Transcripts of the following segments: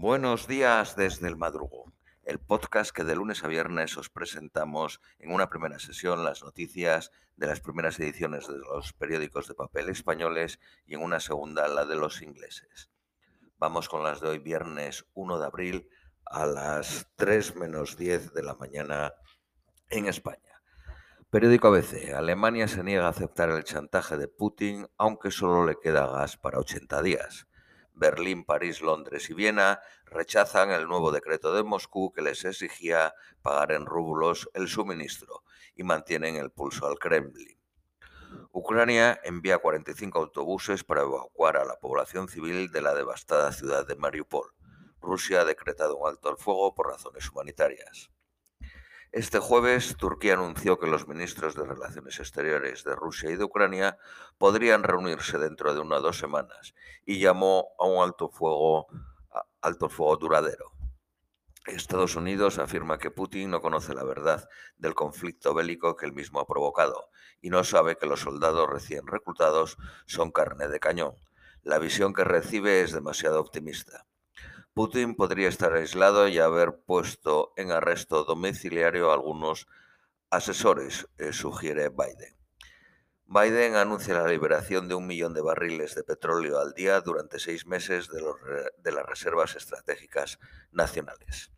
Buenos días desde el madrugo, el podcast que de lunes a viernes os presentamos en una primera sesión las noticias de las primeras ediciones de los periódicos de papel españoles y en una segunda la de los ingleses. Vamos con las de hoy viernes 1 de abril a las 3 menos 10 de la mañana en España. Periódico ABC. Alemania se niega a aceptar el chantaje de Putin aunque solo le queda gas para 80 días. Berlín, París, Londres y Viena rechazan el nuevo decreto de Moscú que les exigía pagar en rublos el suministro y mantienen el pulso al Kremlin. Ucrania envía 45 autobuses para evacuar a la población civil de la devastada ciudad de Mariupol. Rusia ha decretado un alto al fuego por razones humanitarias. Este jueves, Turquía anunció que los ministros de Relaciones Exteriores de Rusia y de Ucrania podrían reunirse dentro de una o dos semanas y llamó a un alto fuego, alto fuego duradero. Estados Unidos afirma que Putin no conoce la verdad del conflicto bélico que él mismo ha provocado y no sabe que los soldados recién reclutados son carne de cañón. La visión que recibe es demasiado optimista. Putin podría estar aislado y haber puesto en arresto domiciliario a algunos asesores, eh, sugiere Biden. Biden anuncia la liberación de un millón de barriles de petróleo al día durante seis meses de, de las reservas estratégicas nacionales.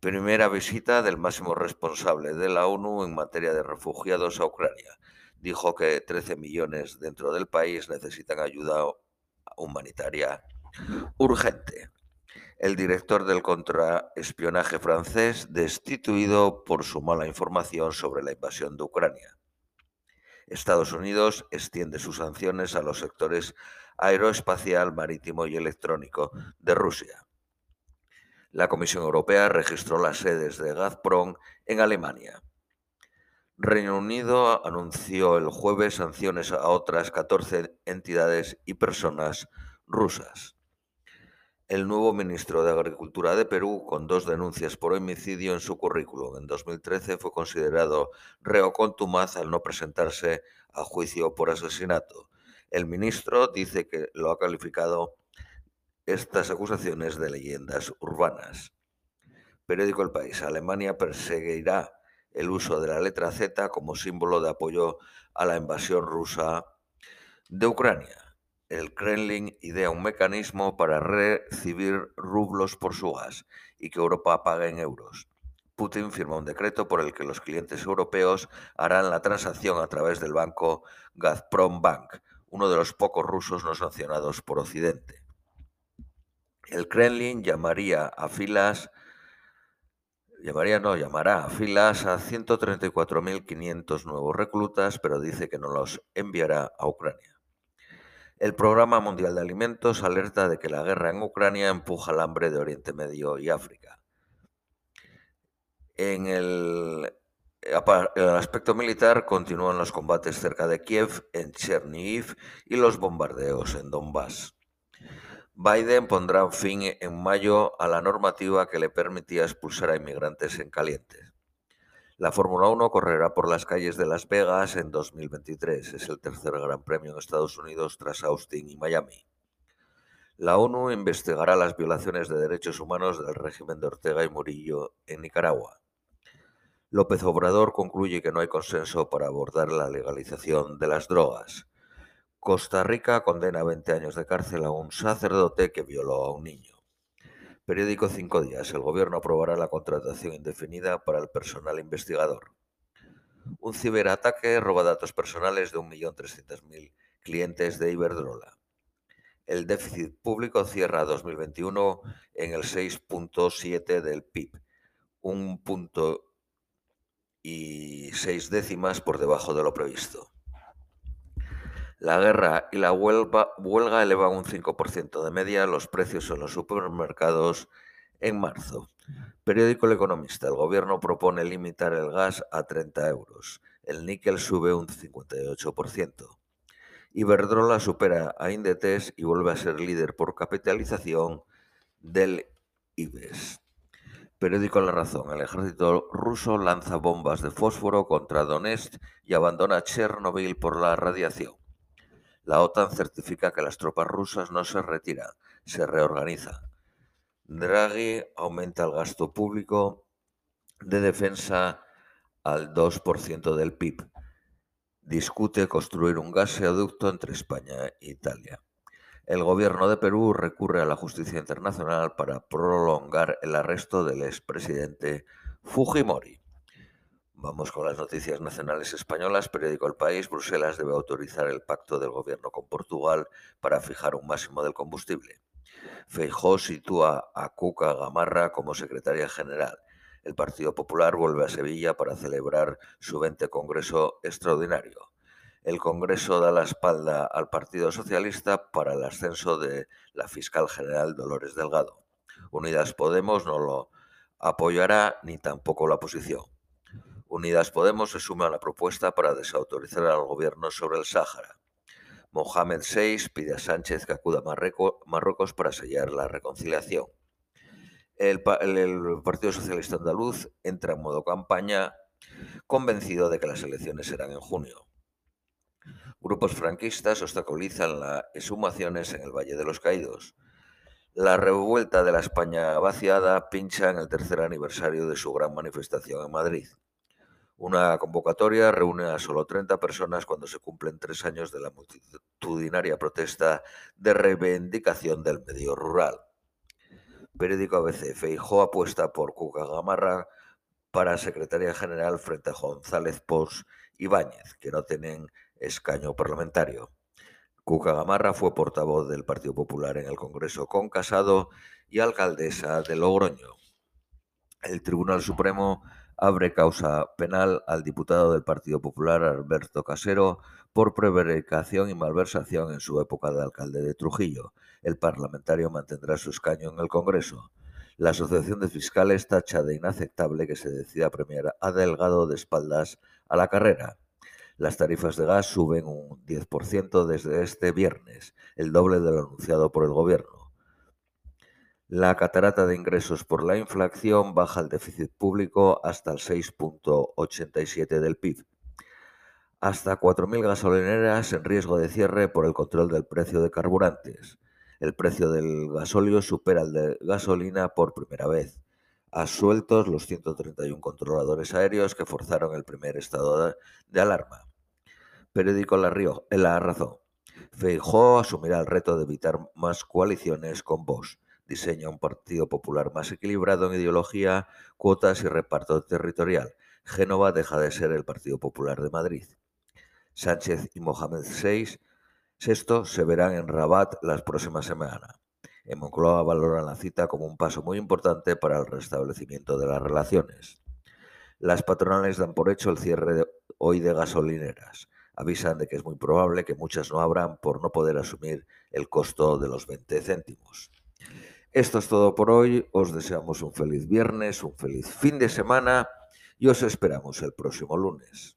Primera visita del máximo responsable de la ONU en materia de refugiados a Ucrania. Dijo que 13 millones dentro del país necesitan ayuda humanitaria urgente el director del contraespionaje francés destituido por su mala información sobre la invasión de Ucrania. Estados Unidos extiende sus sanciones a los sectores aeroespacial, marítimo y electrónico de Rusia. La Comisión Europea registró las sedes de Gazprom en Alemania. Reino Unido anunció el jueves sanciones a otras 14 entidades y personas rusas el nuevo ministro de Agricultura de Perú, con dos denuncias por homicidio en su currículum. En 2013 fue considerado reo contumaz al no presentarse a juicio por asesinato. El ministro dice que lo ha calificado estas acusaciones de leyendas urbanas. Periódico El País. Alemania perseguirá el uso de la letra Z como símbolo de apoyo a la invasión rusa de Ucrania el Kremlin idea un mecanismo para recibir rublos por su gas y que Europa pague en euros. Putin firma un decreto por el que los clientes europeos harán la transacción a través del banco Gazprom Bank, uno de los pocos rusos no sancionados por Occidente. El Kremlin llamaría a filas llamaría no, llamará a filas a 134.500 nuevos reclutas, pero dice que no los enviará a Ucrania. El Programa Mundial de Alimentos alerta de que la guerra en Ucrania empuja el hambre de Oriente Medio y África. En el, aspecto militar continúan los combates cerca de Kiev, en Chernihiv y los bombardeos en Donbass. Biden pondrá fin en mayo a la normativa que le permitía expulsar a inmigrantes en calientes. La Fórmula 1 correrá por las calles de Las Vegas en 2023. Es el tercer gran premio en Estados Unidos tras Austin y Miami. La ONU investigará las violaciones de derechos humanos del régimen de Ortega y Murillo en Nicaragua. López Obrador concluye que no hay consenso para abordar la legalización de las drogas. Costa Rica condena a 20 años de cárcel a un sacerdote que violó a un niño. Periódico Cinco Días. El Gobierno aprobará la contratación indefinida para el personal investigador. Un ciberataque roba datos personales de 1.300.000 clientes de Iberdrola. El déficit público cierra 2021 en el 6.7 del PIB, un punto y seis décimas por debajo de lo previsto. La guerra y la huelga, elevan un 5% de media los precios en los supermercados en marzo. Periódico El Economista. El gobierno propone limitar el gas a 30 euros. El níquel sube un 58%. Iberdrola supera a Indetes y vuelve a ser líder por capitalización del IBEX. Periódico La Razón. El ejército ruso lanza bombas de fósforo contra Donetsk y abandona Chernobyl por la radiación. La OTAN certifica que las tropas rusas no se retiran, se reorganizan. Draghi aumenta el gasto público de defensa al 2% del PIB. Discute construir un gasoducto entre España e Italia. El gobierno de Perú recurre a la justicia internacional para prolongar el arresto del expresidente Fujimori. Vamos con las noticias nacionales españolas. Periódico El País. Bruselas debe autorizar el pacto del gobierno con Portugal para fijar un máximo del combustible. Feijó sitúa a Cuca Gamarra como secretaria general. El Partido Popular vuelve a Sevilla para celebrar su 20 Congreso Extraordinario el Congreso da la espalda al Partido Socialista para el ascenso de la fiscal general Dolores Delgado. Unidas Podemos no lo apoyará ni tampoco la oposición. Unidas Podemos se suma a la propuesta para desautorizar al gobierno sobre el Sáhara. Mohamed VI pide a Sánchez que acuda a Marruecos para sellar la reconciliación. el, Partido Socialista Andaluz entra en modo campaña convencido de que las elecciones serán en junio. Grupos franquistas obstaculizan las exhumaciones en el Valle de los Caídos. La revuelta de la España vaciada pincha en el tercer aniversario de su gran manifestación en Madrid. Una convocatoria reúne a solo 30 personas cuando se cumplen tres años de la multitudinaria protesta de reivindicación del medio rural. Periódico ABC. Feijó apuesta por Cuca Gamarra para secretaria general frente a González Pons y Báñez, que no tienen escaño parlamentario. Cuca Gamarra fue portavoz del Partido Popular en el Congreso con Casado y alcaldesa de Logroño. El Tribunal Supremo abre causa penal al diputado del Partido Popular Alberto Casero por prevaricación y malversación en su época de alcalde de Trujillo. El parlamentario mantendrá su escaño en el Congreso. La Asociación de Fiscales tacha de inaceptable que se decida premiar a Delgado de espaldas a la carrera. Las tarifas de gas suben un 10% desde este viernes, el doble de lo anunciado por el Gobierno. La catarata de ingresos por la inflación baja el déficit público hasta el 6.87 del PIB. Hasta 4.000 gasolineras en riesgo de cierre por el control del precio de carburantes. El precio del gasóleo supera el de gasolina por primera vez a sueltos los 131 controladores aéreos que forzaron el primer estado de alarma. Periódico La, Río, La Razón. Feijó asumirá el reto de evitar más coaliciones con Vox. Diseña un partido popular más equilibrado en ideología, cuotas y reparto territorial. Génova deja de ser el Partido Popular de Madrid. Sánchez y Mohamed VI, sexto, se verán en Rabat las próximas semanas. En Moncloa valoran la cita como un paso muy importante para el restablecimiento de las relaciones. Las patronales dan por hecho el cierre hoy de gasolineras. Avisan de que es muy probable que muchas no abran por no poder asumir el costo de los 20 céntimos. Esto es todo por hoy. Os deseamos un feliz viernes, un feliz fin de semana y os esperamos el próximo lunes.